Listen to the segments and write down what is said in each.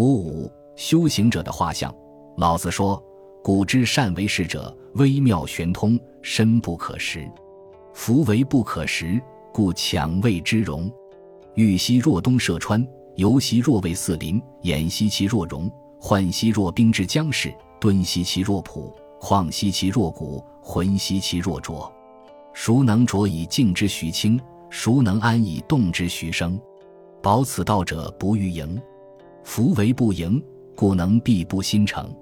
五五修行者的画像。老子说：“古之善为士者，微妙玄通，深不可识。夫为不可识，故强谓之容。欲兮若东涉川，游兮若为四邻，偃兮其若容，涣兮若冰之将逝，敦兮其若朴，旷兮其若谷，浑兮其若浊。孰能浊以静之徐清？孰能安以动之徐生？保此道者，不欲盈。夫为不盈，故能必不心诚。”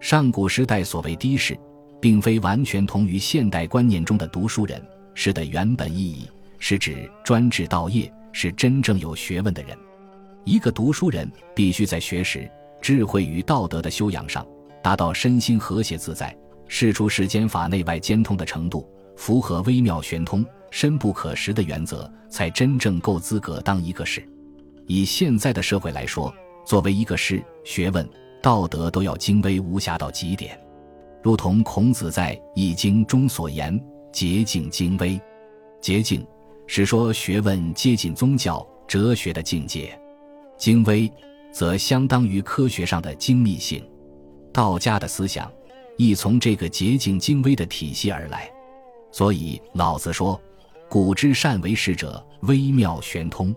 上古时代所谓的士，并非完全同于现代观念中的读书人。士的原本意义是指专治道业，是真正有学问的人。一个读书人必须在学识、智慧与道德的修养上达到身心和谐自在、事出世间法内外兼通的程度，符合微妙玄通、深不可识的原则，才真正够资格当一个士。以现在的社会来说，作为一个师，学问。道德都要精微无瑕到极点，如同孔子在《易经》中所言：“洁净精微。”洁净是说学问接近宗教哲学的境界，精微则相当于科学上的精密性。道家的思想亦从这个洁净精微的体系而来。所以老子说：“古之善为士者，微妙玄通。”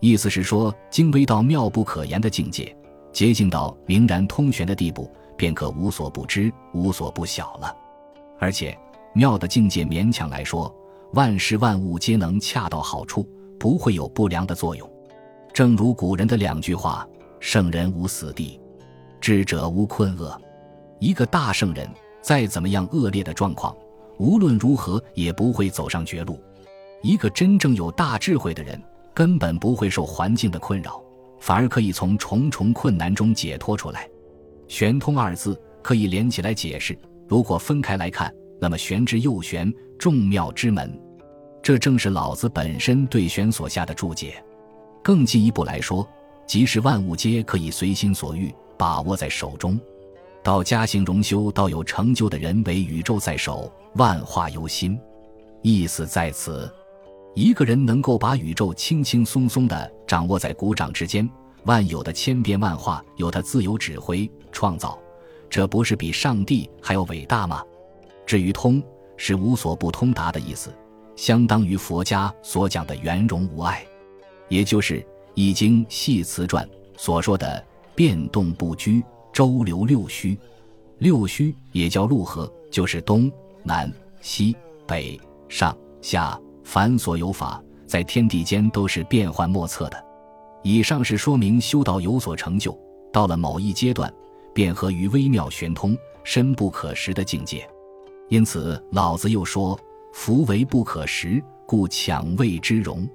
意思是说，精微到妙不可言的境界。洁净到明然通玄的地步，便可无所不知、无所不晓了。而且妙的境界，勉强来说，万事万物皆能恰到好处，不会有不良的作用。正如古人的两句话：“圣人无死地，智者无困厄。”一个大圣人，再怎么样恶劣的状况，无论如何也不会走上绝路。一个真正有大智慧的人，根本不会受环境的困扰。反而可以从重重困难中解脱出来。玄通二字可以连起来解释，如果分开来看，那么玄之又玄，众妙之门。这正是老子本身对玄所下的注解。更进一步来说，即是万物皆可以随心所欲把握在手中。道家行容修道有成就的人为宇宙在手，万化由心。意思在此。一个人能够把宇宙轻轻松松地掌握在鼓掌之间，万有的千变万化由他自由指挥创造，这不是比上帝还要伟大吗？至于通，是无所不通达的意思，相当于佛家所讲的圆融无碍，也就是《易经·系辞传》所说的变动不居，周流六虚。六虚也叫六合，就是东南西北上下。凡所有法，在天地间都是变幻莫测的。以上是说明修道有所成就，到了某一阶段，便合于微妙玄通、深不可识的境界。因此，老子又说：“夫为不可识，故强谓之容。”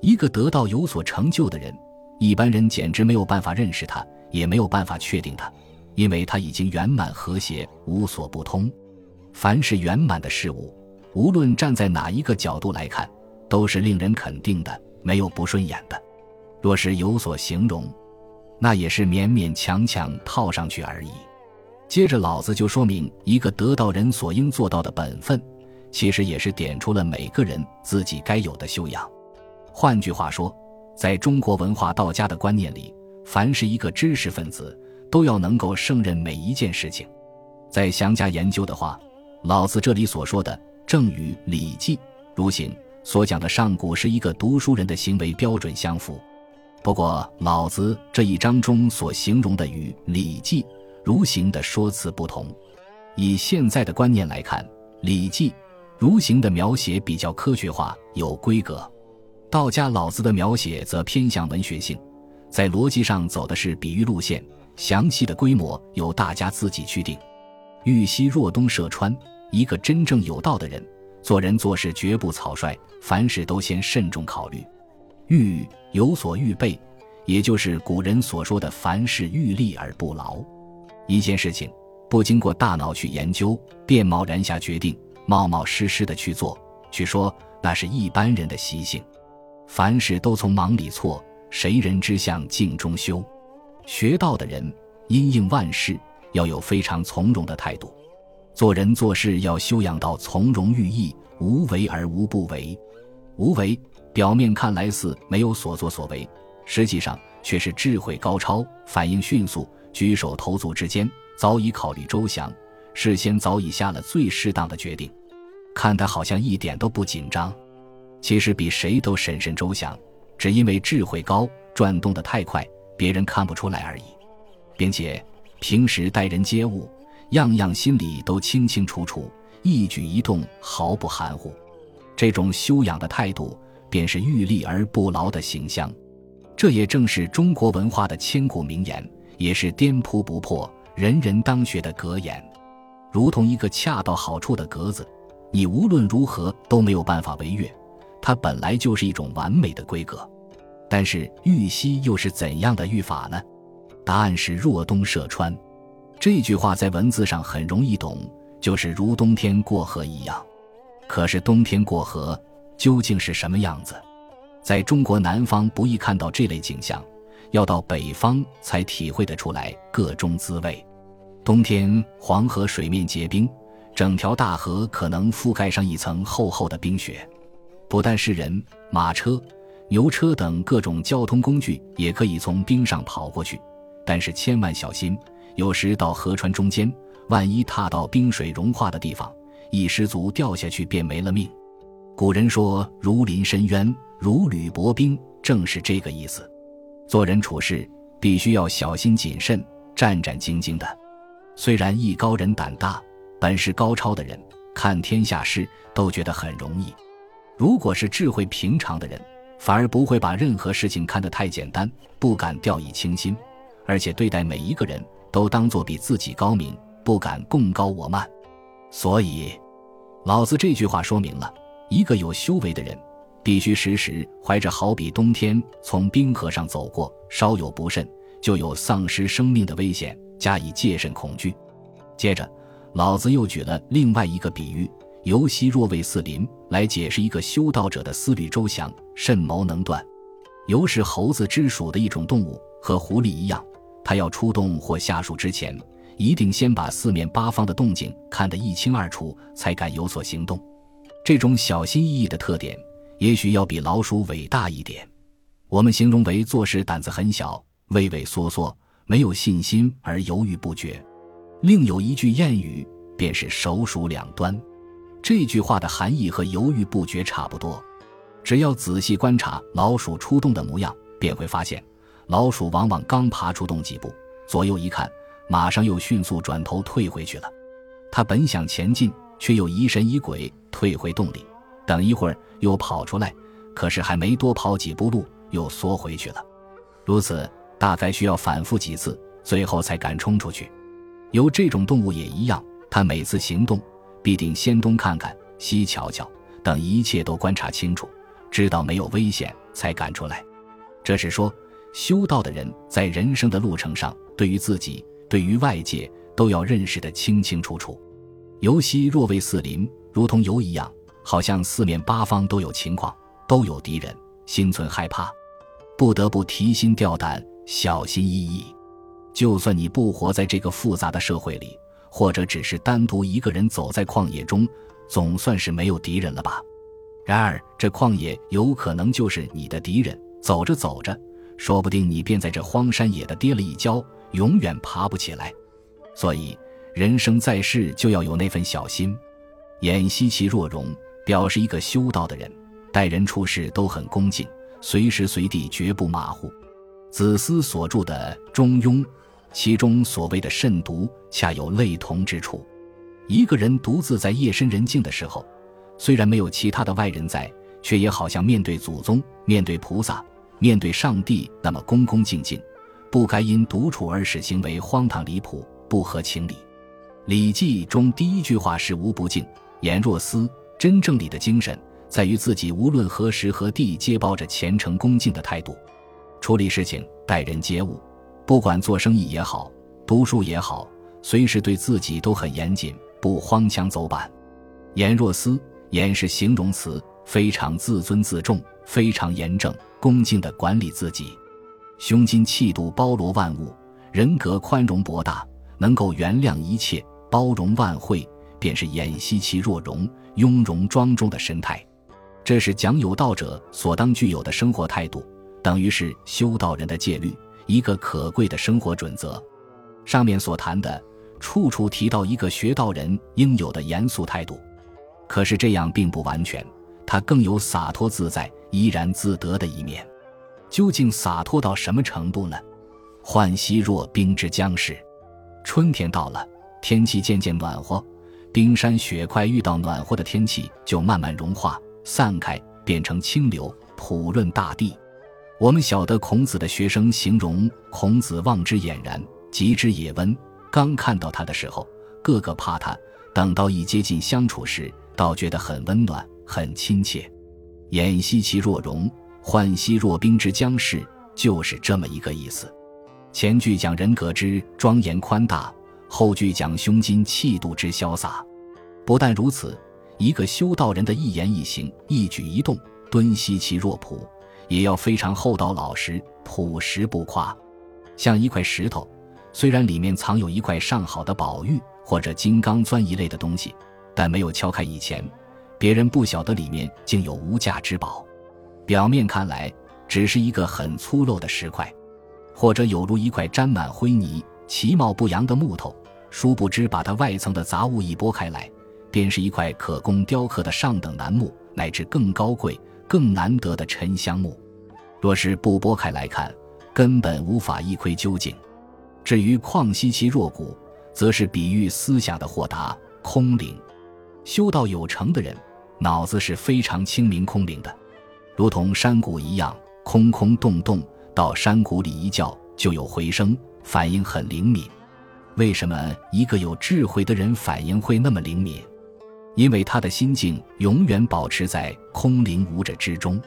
一个得道有所成就的人，一般人简直没有办法认识他，也没有办法确定他，因为他已经圆满和谐，无所不通。凡是圆满的事物。无论站在哪一个角度来看，都是令人肯定的，没有不顺眼的。若是有所形容，那也是勉勉强强套上去而已。接着，老子就说明一个得道人所应做到的本分，其实也是点出了每个人自己该有的修养。换句话说，在中国文化道家的观念里，凡是一个知识分子，都要能够胜任每一件事情。在详加研究的话，老子这里所说的。正与《礼记·如行》所讲的上古是一个读书人的行为标准相符。不过，老子这一章中所形容的与《礼记·如行》的说辞不同。以现在的观念来看，《礼记·如行》的描写比较科学化、有规格；道家老子的描写则偏向文学性，在逻辑上走的是比喻路线，详细的规模由大家自己去定。玉溪若东涉川。一个真正有道的人，做人做事绝不草率，凡事都先慎重考虑，欲有所预备，也就是古人所说的“凡事预立而不劳”。一件事情不经过大脑去研究，便贸然下决定，冒冒失失的去做，去说那是一般人的习性。凡事都从忙里错，谁人之相静中修？学道的人因应万事，要有非常从容的态度。做人做事要修养到从容寓意，无为而无不为。无为表面看来似没有所作所为，实际上却是智慧高超、反应迅速，举手投足之间早已考虑周详，事先早已下了最适当的决定。看他好像一点都不紧张，其实比谁都审慎周详，只因为智慧高，转动的太快，别人看不出来而已。并且平时待人接物，样样心里都清清楚楚，一举一动毫不含糊。这种修养的态度，便是玉立而不劳的形象。这也正是中国文化的千古名言，也是颠扑不破、人人当学的格言。如同一个恰到好处的格子，你无论如何都没有办法违越。它本来就是一种完美的规格。但是玉溪又是怎样的玉法呢？答案是若东涉川。这句话在文字上很容易懂，就是如冬天过河一样。可是冬天过河究竟是什么样子？在中国南方不易看到这类景象，要到北方才体会得出来各中滋味。冬天黄河水面结冰，整条大河可能覆盖上一层厚厚的冰雪。不但是人、马车、牛车等各种交通工具也可以从冰上跑过去，但是千万小心，有时到河川中间，万一踏到冰水融化的地方。一失足掉下去便没了命。古人说“如临深渊，如履薄冰”，正是这个意思。做人处事必须要小心谨慎、战战兢兢的。虽然艺高人胆大、本事高超的人看天下事都觉得很容易，如果是智慧平常的人，反而不会把任何事情看得太简单，不敢掉以轻心，而且对待每一个人都当作比自己高明，不敢共高我慢。所以，老子这句话说明了，一个有修为的人，必须时时怀着好比冬天从冰河上走过，稍有不慎就有丧失生命的危险，加以戒慎恐惧。接着，老子又举了另外一个比喻“游兮若为四邻”来解释一个修道者的思虑周详、慎谋能断。游是猴子之属的一种动物，和狐狸一样，它要出动或下树之前。一定先把四面八方的动静看得一清二楚，才敢有所行动。这种小心翼翼的特点，也许要比老鼠伟大一点。我们形容为做事胆子很小，畏畏缩缩，没有信心而犹豫不决。另有一句谚语，便是手鼠两端。这句话的含义和犹豫不决差不多。只要仔细观察老鼠出动的模样，便会发现，老鼠往往刚爬出洞几步，左右一看。马上又迅速转头退回去了。它本想前进，却又疑神疑鬼，退回洞里。等一会儿又跑出来，可是还没多跑几步路，又缩回去了。如此大概需要反复几次，最后才敢冲出去。有这种动物也一样，它每次行动必定先东看看，西瞧瞧，等一切都观察清楚，知道没有危险，才敢出来。这是说，修道的人在人生的路程上，对于自己。对于外界都要认识得清清楚楚。游兮若为四邻，如同游一样，好像四面八方都有情况，都有敌人，心存害怕，不得不提心吊胆，小心翼翼。就算你不活在这个复杂的社会里，或者只是单独一个人走在旷野中，总算是没有敌人了吧？然而，这旷野有可能就是你的敌人。走着走着，说不定你便在这荒山野的跌了一跤。永远爬不起来，所以人生在世就要有那份小心。偃息其若容，表示一个修道的人待人处事都很恭敬，随时随地绝不马虎。子思所著的《中庸》，其中所谓的慎独，恰有类同之处。一个人独自在夜深人静的时候，虽然没有其他的外人在，却也好像面对祖宗、面对菩萨、面对上帝那么恭恭敬敬。不该因独处而使行为荒唐离谱、不合情理。《礼记》中第一句话是“无不敬，言若思”。真正礼的精神在于自己无论何时何地皆抱着虔诚恭敬的态度，处理事情、待人接物，不管做生意也好、读书也好，随时对自己都很严谨，不荒腔走板。言若思，言是形容词，非常自尊自重，非常严正恭敬地管理自己。胸襟气度包罗万物，人格宽容博大，能够原谅一切，包容万会，便是演息其若容，雍容庄重的神态。这是讲有道者所当具有的生活态度。等于是修道人的戒律，一个可贵的生活准则。上面所谈的，处处提到一个学道人应有的严肃态度。可是这样并不完全，他更有洒脱自在、怡然自得的一面。究竟洒脱到什么程度呢？浣溪若冰之将逝，春天到了，天气渐渐暖和，冰山雪块遇到暖和的天气就慢慢融化散开，变成清流，普润大地。我们晓得孔子的学生形容孔子望之俨然，极之也温。刚看到他的时候，个个怕他；等到一接近相处时，倒觉得很温暖，很亲切。偃息其若容，涣兮若冰之将逝，就是这么一个意思。前句讲人格之庄严宽大，后句讲胸襟气度之潇洒。不但如此，一个修道人的一言一行、一举一动，敦兮其若朴。也要非常厚道老实、朴实不夸，像一块石头，虽然里面藏有一块上好的宝玉或者金刚钻一类的东西，但没有敲开以前，别人不晓得里面竟有无价之宝。表面看来只是一个很粗陋的石块，或者有如一块沾满灰泥、其貌不扬的木头，殊不知把它外层的杂物一拨开来，便是一块可供雕刻的上等楠木，乃至更高贵。更难得的沉香木，若是不剥开来看，根本无法一窥究竟。至于旷兮其若谷，则是比喻思想的豁达空灵。修道有成的人，脑子是非常清明空灵的，如同山谷一样，空空洞洞，到山谷里一叫就有回声，反应很灵敏。为什么一个有智慧的人反应会那么灵敏？因为他的心境永远保持在空灵无者之中，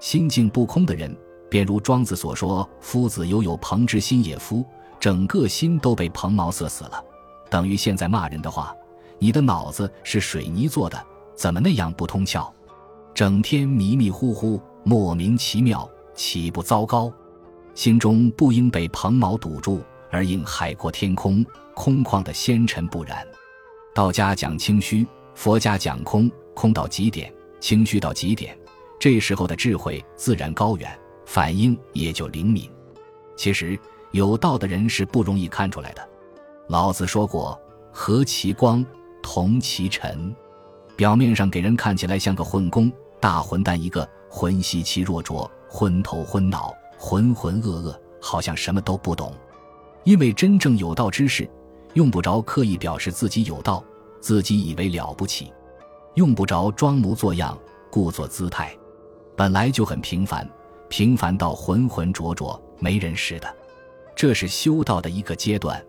心境不空的人，便如庄子所说：“夫子犹有朋之心也。”夫整个心都被蓬毛塞死了，等于现在骂人的话：“你的脑子是水泥做的，怎么那样不通窍？整天迷迷糊糊，莫名其妙，岂不糟糕？”心中不应被蓬毛堵住，而应海阔天空，空旷的纤尘不染。道家讲清虚。佛家讲空，空到极点，清虚到极点，这时候的智慧自然高远，反应也就灵敏。其实有道的人是不容易看出来的。老子说过：“何其光，同其尘。”表面上给人看起来像个混工、大混蛋一个，浑兮其若浊，昏头昏脑，浑浑噩噩，好像什么都不懂。因为真正有道之士，用不着刻意表示自己有道。自己以为了不起，用不着装模作样、故作姿态，本来就很平凡，平凡到浑浑浊浊、没人识的。这是修道的一个阶段。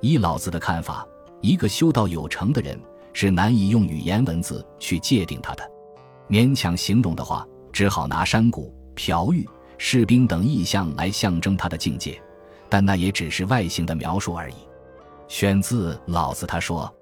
依老子的看法，一个修道有成的人是难以用语言文字去界定他的。勉强形容的话，只好拿山谷、朴玉、士兵等意象来象征他的境界，但那也只是外形的描述而已。选自老子，他说。